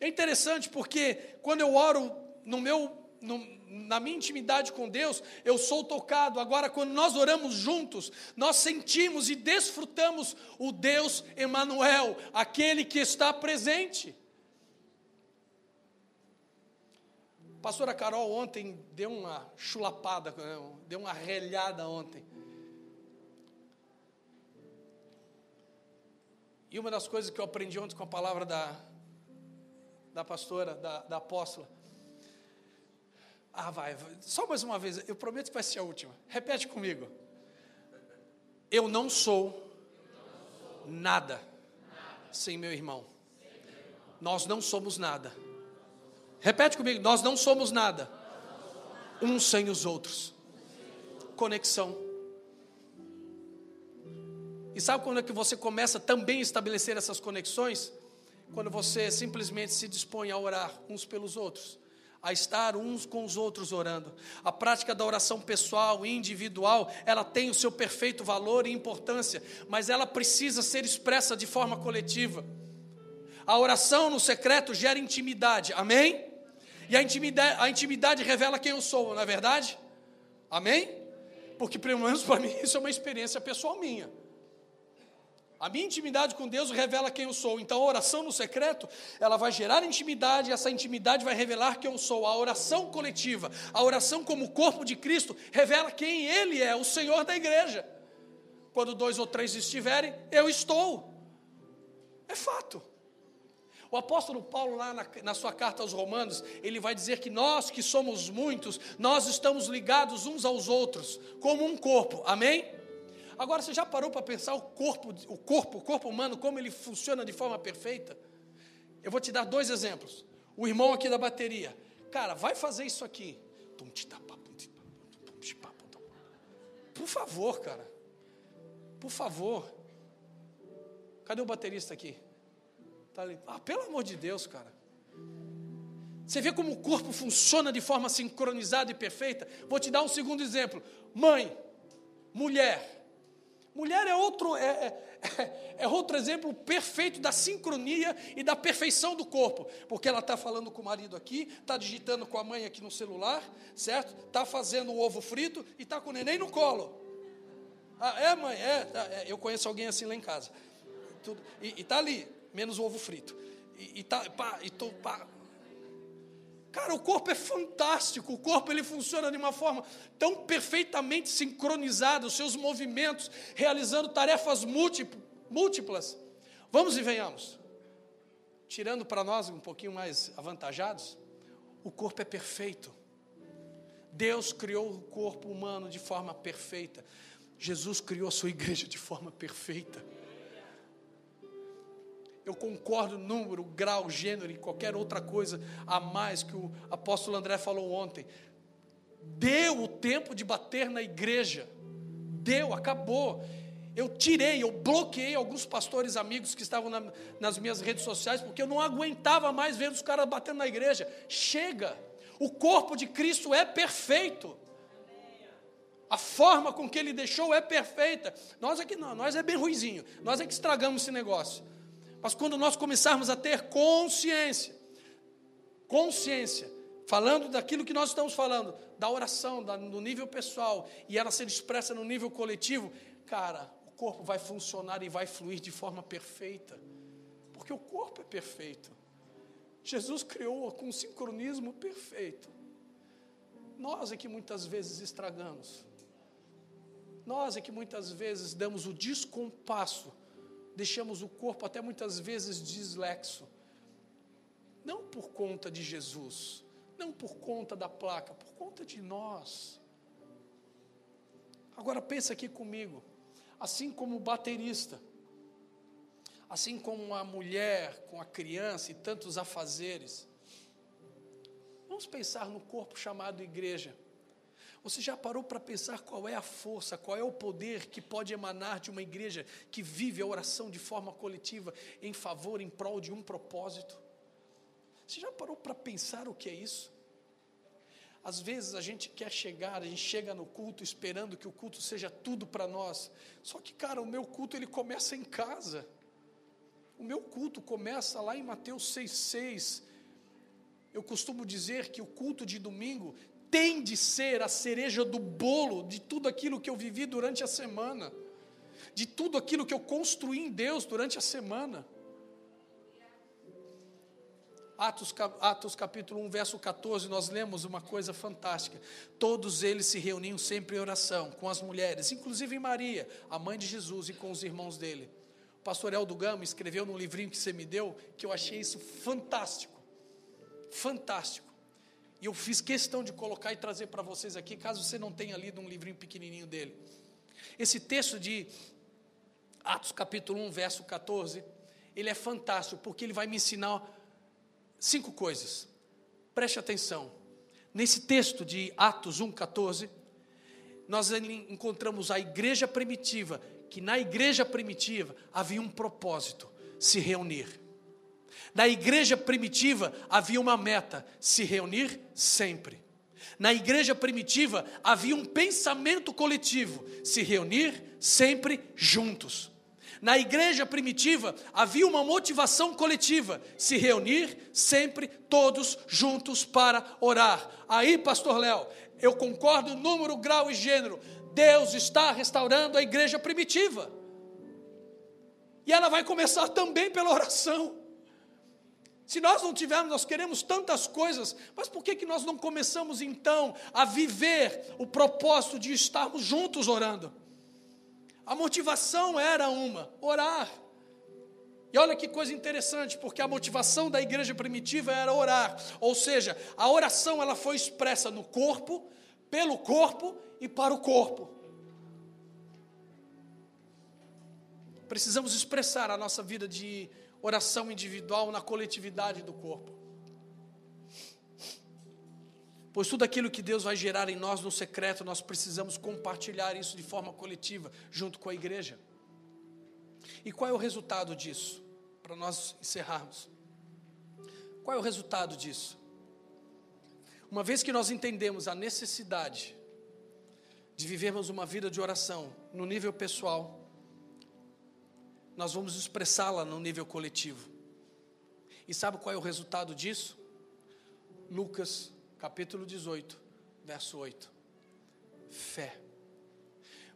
É interessante porque quando eu oro no meu, no, na minha intimidade com Deus, eu sou tocado. Agora, quando nós oramos juntos, nós sentimos e desfrutamos o Deus Emanuel, aquele que está presente. A pastora Carol ontem deu uma chulapada, deu uma relhada ontem. E uma das coisas que eu aprendi ontem com a palavra da, da pastora, da, da apóstola. Ah, vai, só mais uma vez, eu prometo que vai ser a última. Repete comigo. Eu não sou nada sem meu irmão. Nós não somos nada. Repete comigo, nós não somos nada. Uns sem os outros. Conexão. E sabe quando é que você começa também a estabelecer essas conexões? Quando você simplesmente se dispõe a orar uns pelos outros, a estar uns com os outros orando. A prática da oração pessoal e individual, ela tem o seu perfeito valor e importância, mas ela precisa ser expressa de forma coletiva. A oração no secreto gera intimidade, amém? E a intimidade, a intimidade revela quem eu sou, não é verdade? Amém? Porque, pelo menos para mim, isso é uma experiência pessoal minha. A minha intimidade com Deus revela quem eu sou. Então, a oração no secreto, ela vai gerar intimidade, e essa intimidade vai revelar quem eu sou. A oração coletiva, a oração como corpo de Cristo, revela quem Ele é, o Senhor da igreja. Quando dois ou três estiverem, eu estou. É fato. O apóstolo Paulo, lá na, na, sua carta aos Romanos, ele vai dizer que nós que somos muitos, nós estamos ligados uns aos outros, como um corpo, amém? Agora, você já parou para pensar o corpo, o corpo, o corpo humano, como ele funciona de forma perfeita? Eu vou te dar dois exemplos. O irmão aqui da bateria. Cara, vai fazer isso aqui. Por favor, cara. Por favor. Cadê o baterista aqui? Tá ali. Ah, pelo amor de Deus, cara. Você vê como o corpo funciona de forma sincronizada e perfeita? Vou te dar um segundo exemplo. Mãe, mulher. Mulher é outro, é, é, é, outro exemplo perfeito da sincronia e da perfeição do corpo, porque ela está falando com o marido aqui, está digitando com a mãe aqui no celular, certo? Está fazendo o ovo frito e está com o neném no colo. Ah, é, mãe? É, tá, é, eu conheço alguém assim lá em casa. E está ali, menos o ovo frito. E, e, tá, pá, e tô, pá, Cara, o corpo é fantástico, o corpo ele funciona de uma forma tão perfeitamente sincronizada, os seus movimentos, realizando tarefas múltiplas. Vamos e venhamos. Tirando para nós um pouquinho mais avantajados, o corpo é perfeito. Deus criou o corpo humano de forma perfeita. Jesus criou a sua igreja de forma perfeita eu concordo número, grau, gênero e qualquer outra coisa a mais que o apóstolo André falou ontem. Deu o tempo de bater na igreja. Deu, acabou. Eu tirei, eu bloqueei alguns pastores amigos que estavam na, nas minhas redes sociais, porque eu não aguentava mais ver os caras batendo na igreja. Chega! O corpo de Cristo é perfeito. A forma com que ele deixou é perfeita. Nós aqui não, nós é bem ruizinho. Nós é que estragamos esse negócio. Mas quando nós começarmos a ter consciência, consciência, falando daquilo que nós estamos falando, da oração, da, no nível pessoal, e ela ser expressa no nível coletivo, cara, o corpo vai funcionar e vai fluir de forma perfeita, porque o corpo é perfeito. Jesus criou com um sincronismo perfeito. Nós é que muitas vezes estragamos. Nós é que muitas vezes damos o descompasso deixamos o corpo até muitas vezes dislexo. Não por conta de Jesus, não por conta da placa, por conta de nós. Agora pensa aqui comigo, assim como o baterista, assim como a mulher com a criança e tantos afazeres, vamos pensar no corpo chamado igreja. Você já parou para pensar qual é a força, qual é o poder que pode emanar de uma igreja que vive a oração de forma coletiva em favor, em prol de um propósito? Você já parou para pensar o que é isso? Às vezes a gente quer chegar, a gente chega no culto esperando que o culto seja tudo para nós. Só que, cara, o meu culto ele começa em casa. O meu culto começa lá em Mateus 6,6. Eu costumo dizer que o culto de domingo tem de ser a cereja do bolo de tudo aquilo que eu vivi durante a semana, de tudo aquilo que eu construí em Deus durante a semana. Atos, Atos capítulo 1, verso 14, nós lemos uma coisa fantástica. Todos eles se reuniam sempre em oração com as mulheres, inclusive Maria, a mãe de Jesus, e com os irmãos dele. O pastor Eldo Gama escreveu num livrinho que você me deu, que eu achei isso fantástico. Fantástico. E eu fiz questão de colocar e trazer para vocês aqui, caso você não tenha lido um livrinho pequenininho dele. Esse texto de Atos capítulo 1, verso 14, ele é fantástico, porque ele vai me ensinar cinco coisas. Preste atenção. Nesse texto de Atos 1, 14, nós encontramos a igreja primitiva, que na igreja primitiva havia um propósito: se reunir. Na igreja primitiva havia uma meta: se reunir sempre. Na igreja primitiva havia um pensamento coletivo: se reunir sempre juntos. Na igreja primitiva havia uma motivação coletiva: se reunir sempre todos juntos para orar. Aí, pastor Léo, eu concordo número, grau e gênero. Deus está restaurando a igreja primitiva. E ela vai começar também pela oração. Se nós não tivermos, nós queremos tantas coisas, mas por que, que nós não começamos então a viver o propósito de estarmos juntos orando? A motivação era uma: orar. E olha que coisa interessante, porque a motivação da igreja primitiva era orar, ou seja, a oração ela foi expressa no corpo, pelo corpo e para o corpo. precisamos expressar a nossa vida de oração individual na coletividade do corpo. Pois tudo aquilo que Deus vai gerar em nós no secreto, nós precisamos compartilhar isso de forma coletiva, junto com a igreja. E qual é o resultado disso? Para nós encerrarmos. Qual é o resultado disso? Uma vez que nós entendemos a necessidade de vivermos uma vida de oração no nível pessoal, nós vamos expressá-la no nível coletivo. E sabe qual é o resultado disso? Lucas capítulo 18, verso 8. Fé.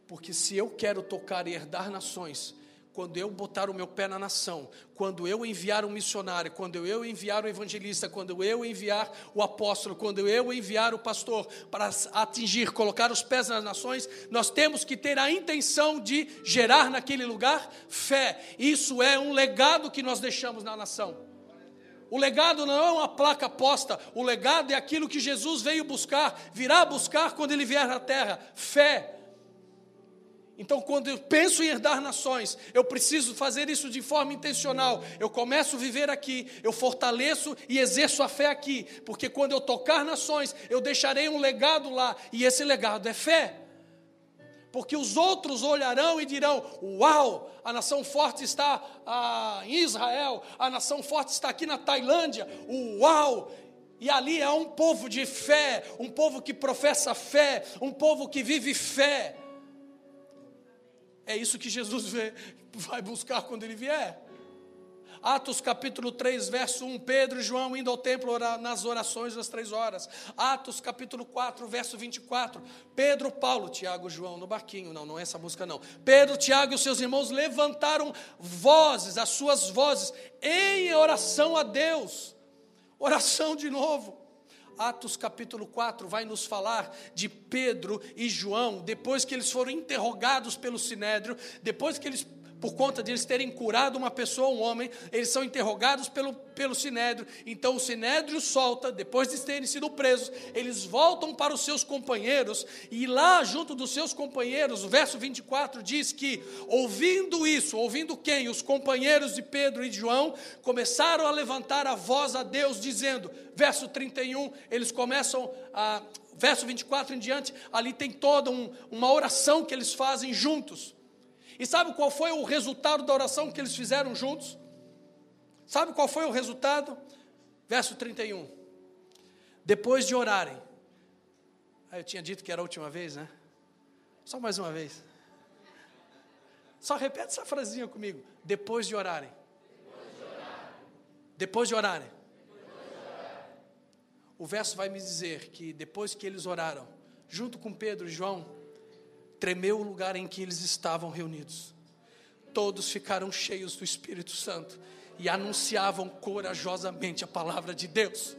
Porque se eu quero tocar e herdar nações, quando eu botar o meu pé na nação, quando eu enviar um missionário, quando eu enviar o evangelista, quando eu enviar o apóstolo, quando eu enviar o pastor para atingir, colocar os pés nas nações, nós temos que ter a intenção de gerar naquele lugar fé. Isso é um legado que nós deixamos na nação. O legado não é uma placa posta, o legado é aquilo que Jesus veio buscar, virá buscar quando ele vier à terra: fé. Então, quando eu penso em herdar nações, eu preciso fazer isso de forma intencional. Eu começo a viver aqui, eu fortaleço e exerço a fé aqui, porque quando eu tocar nações, eu deixarei um legado lá, e esse legado é fé porque os outros olharão e dirão: Uau, a nação forte está ah, em Israel, a nação forte está aqui na Tailândia, uau! E ali é um povo de fé, um povo que professa fé, um povo que vive fé. É isso que Jesus vai buscar quando ele vier. Atos capítulo 3, verso 1, Pedro e João indo ao templo orar nas orações das três horas. Atos capítulo 4, verso 24, Pedro, Paulo, Tiago, João no barquinho. Não, não é essa música não. Pedro, Tiago e seus irmãos levantaram vozes, as suas vozes, em oração a Deus. Oração de novo. Atos capítulo 4 vai nos falar de Pedro e João, depois que eles foram interrogados pelo sinédrio, depois que eles por conta de eles terem curado uma pessoa, um homem, eles são interrogados pelo, pelo sinédrio. Então o sinédrio solta, depois de terem sido presos, eles voltam para os seus companheiros, e lá junto dos seus companheiros, o verso 24 diz que, ouvindo isso, ouvindo quem? Os companheiros de Pedro e de João, começaram a levantar a voz a Deus, dizendo, verso 31, eles começam a. Verso 24 em diante, ali tem toda um, uma oração que eles fazem juntos. E sabe qual foi o resultado da oração que eles fizeram juntos? Sabe qual foi o resultado? Verso 31. Depois de orarem. Ah, eu tinha dito que era a última vez, né? Só mais uma vez. Só repete essa frasinha comigo. Depois de orarem. Depois de orarem. O verso vai me dizer que depois que eles oraram, junto com Pedro e João, tremeu o lugar em que eles estavam reunidos. Todos ficaram cheios do Espírito Santo e anunciavam corajosamente a palavra de Deus.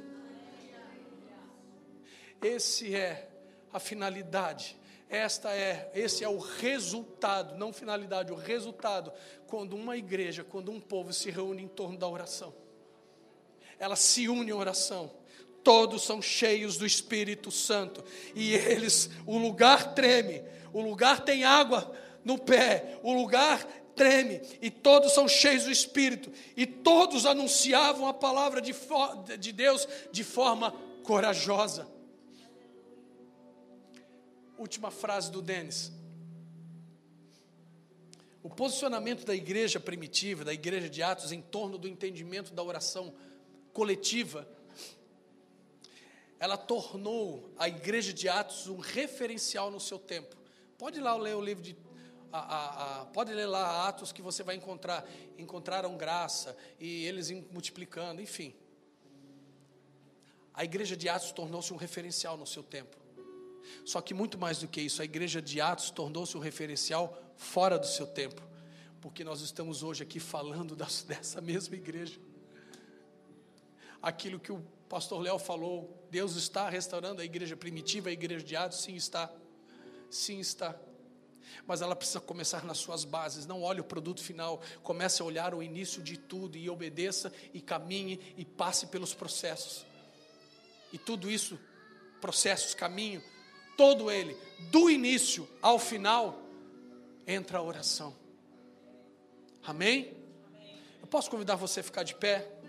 Esse é a finalidade. Esta é, esse é o resultado, não finalidade, o resultado quando uma igreja, quando um povo se reúne em torno da oração. Ela se une em oração todos são cheios do Espírito Santo, e eles, o lugar treme, o lugar tem água no pé, o lugar treme, e todos são cheios do Espírito, e todos anunciavam a palavra de, de Deus de forma corajosa. Última frase do Denis. O posicionamento da igreja primitiva, da igreja de Atos, em torno do entendimento da oração coletiva, ela tornou a igreja de Atos um referencial no seu tempo. Pode ir lá ler o livro de. A, a, a, pode ler lá Atos que você vai encontrar. Encontraram graça e eles multiplicando, enfim. A igreja de Atos tornou-se um referencial no seu tempo. Só que muito mais do que isso, a igreja de Atos tornou-se um referencial fora do seu tempo. Porque nós estamos hoje aqui falando das, dessa mesma igreja. Aquilo que o pastor Léo falou, Deus está restaurando a igreja primitiva, a igreja de Atos, sim está. Sim está. Mas ela precisa começar nas suas bases. Não olhe o produto final. Comece a olhar o início de tudo e obedeça e caminhe e passe pelos processos. E tudo isso, processos, caminho, todo ele, do início ao final, entra a oração. Amém? Eu posso convidar você a ficar de pé?